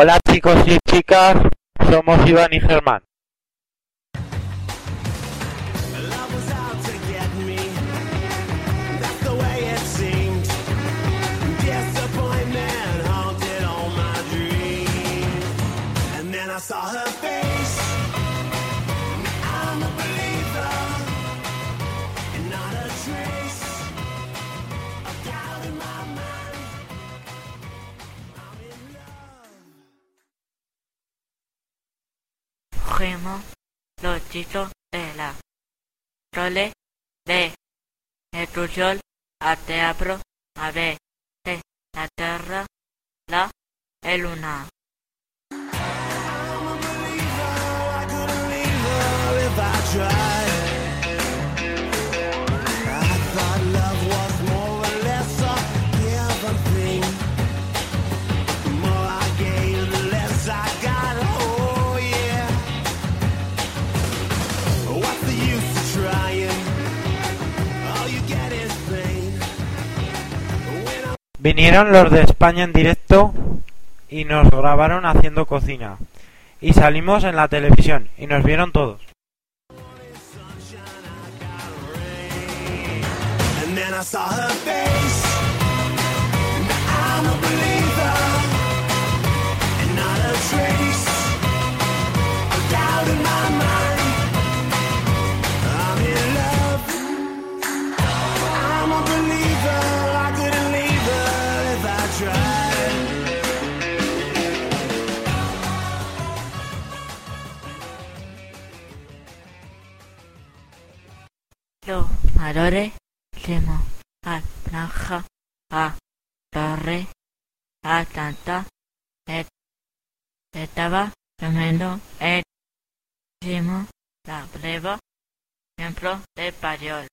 Hola chicos y chicas, somos Iván y Germán. Los chicos de la role de excursión a teatro a ver la tierra la luna. Vinieron los de España en directo y nos grabaron haciendo cocina. Y salimos en la televisión y nos vieron todos. Los mayores fuimos a Granja, a Torre, a Santa, et- estaba tremendo, hicimos la prueba, ejemplo de español.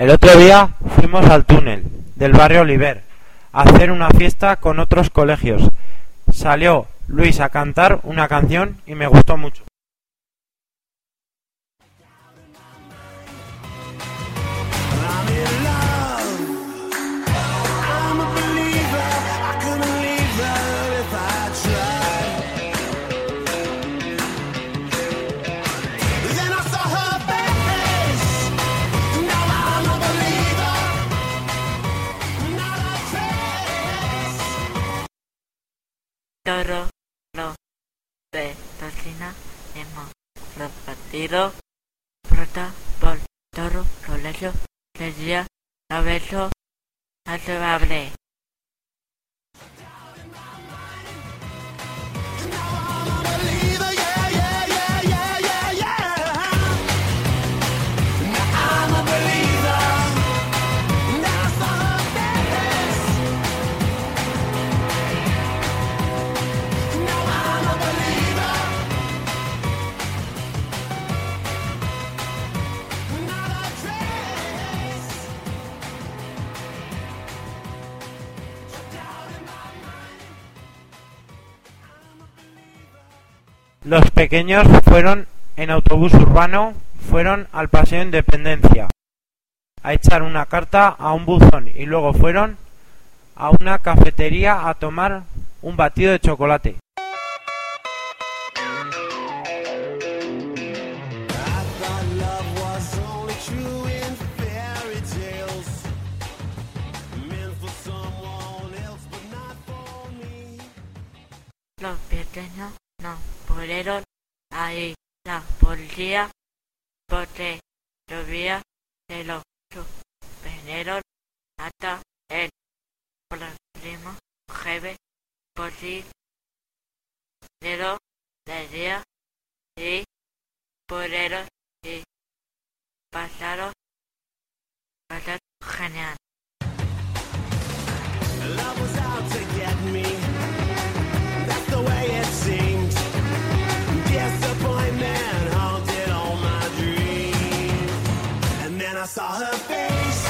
El otro día fuimos al túnel del barrio Oliver a hacer una fiesta con otros colegios. Salió Luis a cantar una canción y me gustó mucho. Hemos repartido fruta por todo colegio de día abejo Los pequeños fueron en autobús urbano, fueron al Paseo Independencia a echar una carta a un buzón y luego fueron a una cafetería a tomar un batido de chocolate. No, pequeño, no pudieron ahí la policía porque llovía se lo suspendieron hasta el próximo si pero de día y pudieron y pasaron pasaron genial I saw her face.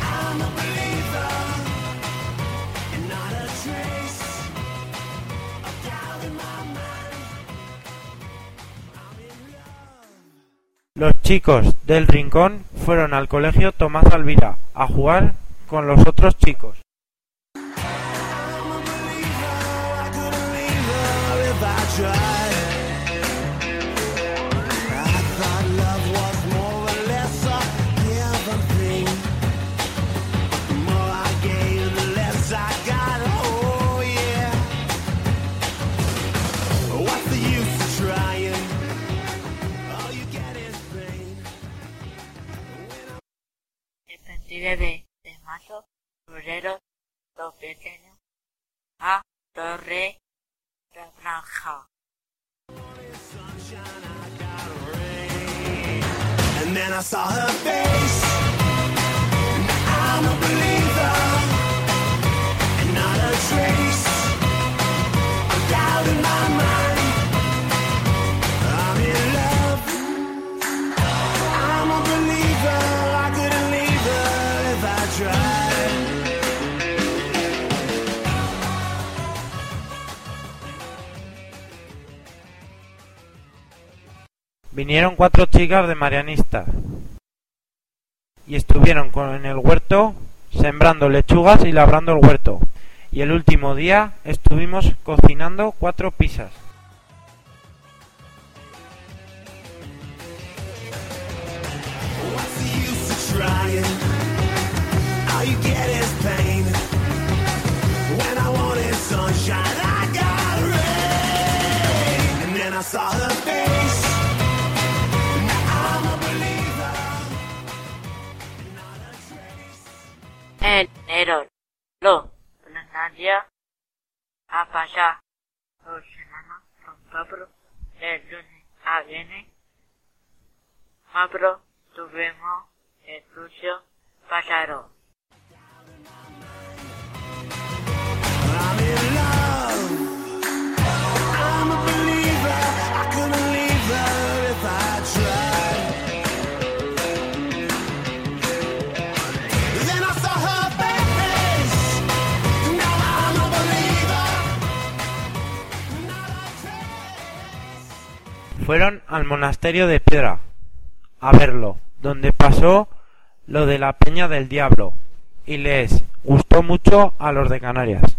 I'm a believer. And not a trace of doubt in my mind. I'm in love. Los chicos del rincón fueron al colegio Tomás Alvira a jugar con los otros chicos. I'm a believer. I couldn't leave her if I tried. El 29 de marzo febrero los pequeños a Torre de Franja. And then I saw her face. Vinieron cuatro chicas de Marianista y estuvieron en el huerto sembrando lechugas y labrando el huerto. Y el último día estuvimos cocinando cuatro pizzas. A pasar dos semanas con Pablo de lunes a viernes. Pablo tuvimos el sucio pasado. Fueron al monasterio de Piedra a verlo, donde pasó lo de la Peña del Diablo y les gustó mucho a los de Canarias.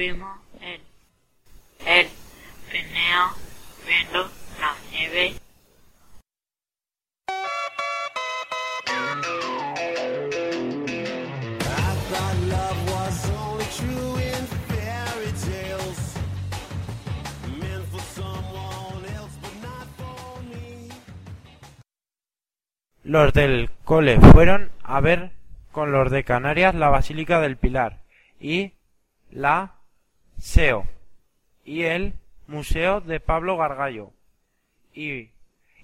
Estuvimos el Pineo viendo la nieve. Los del cole fueron a ver con los de Canarias la Basílica del Pilar y la SEO y el Museo de Pablo Gargallo y,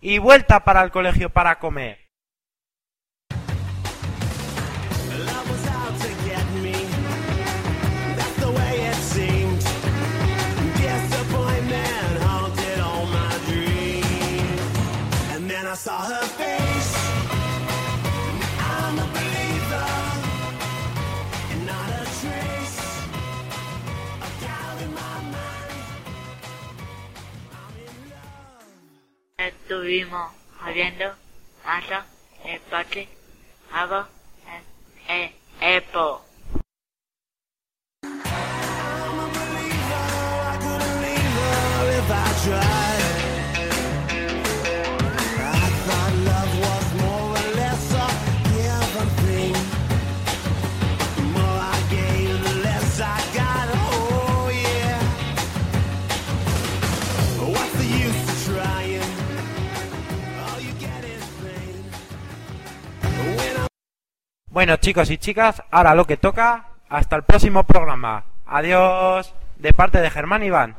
y vuelta para el colegio para comer. Estuvimos haciendo hasta el parque hago el, el, Apple. Bueno, chicos y chicas, ahora lo que toca, hasta el próximo programa. Adiós, de parte de Germán Iván.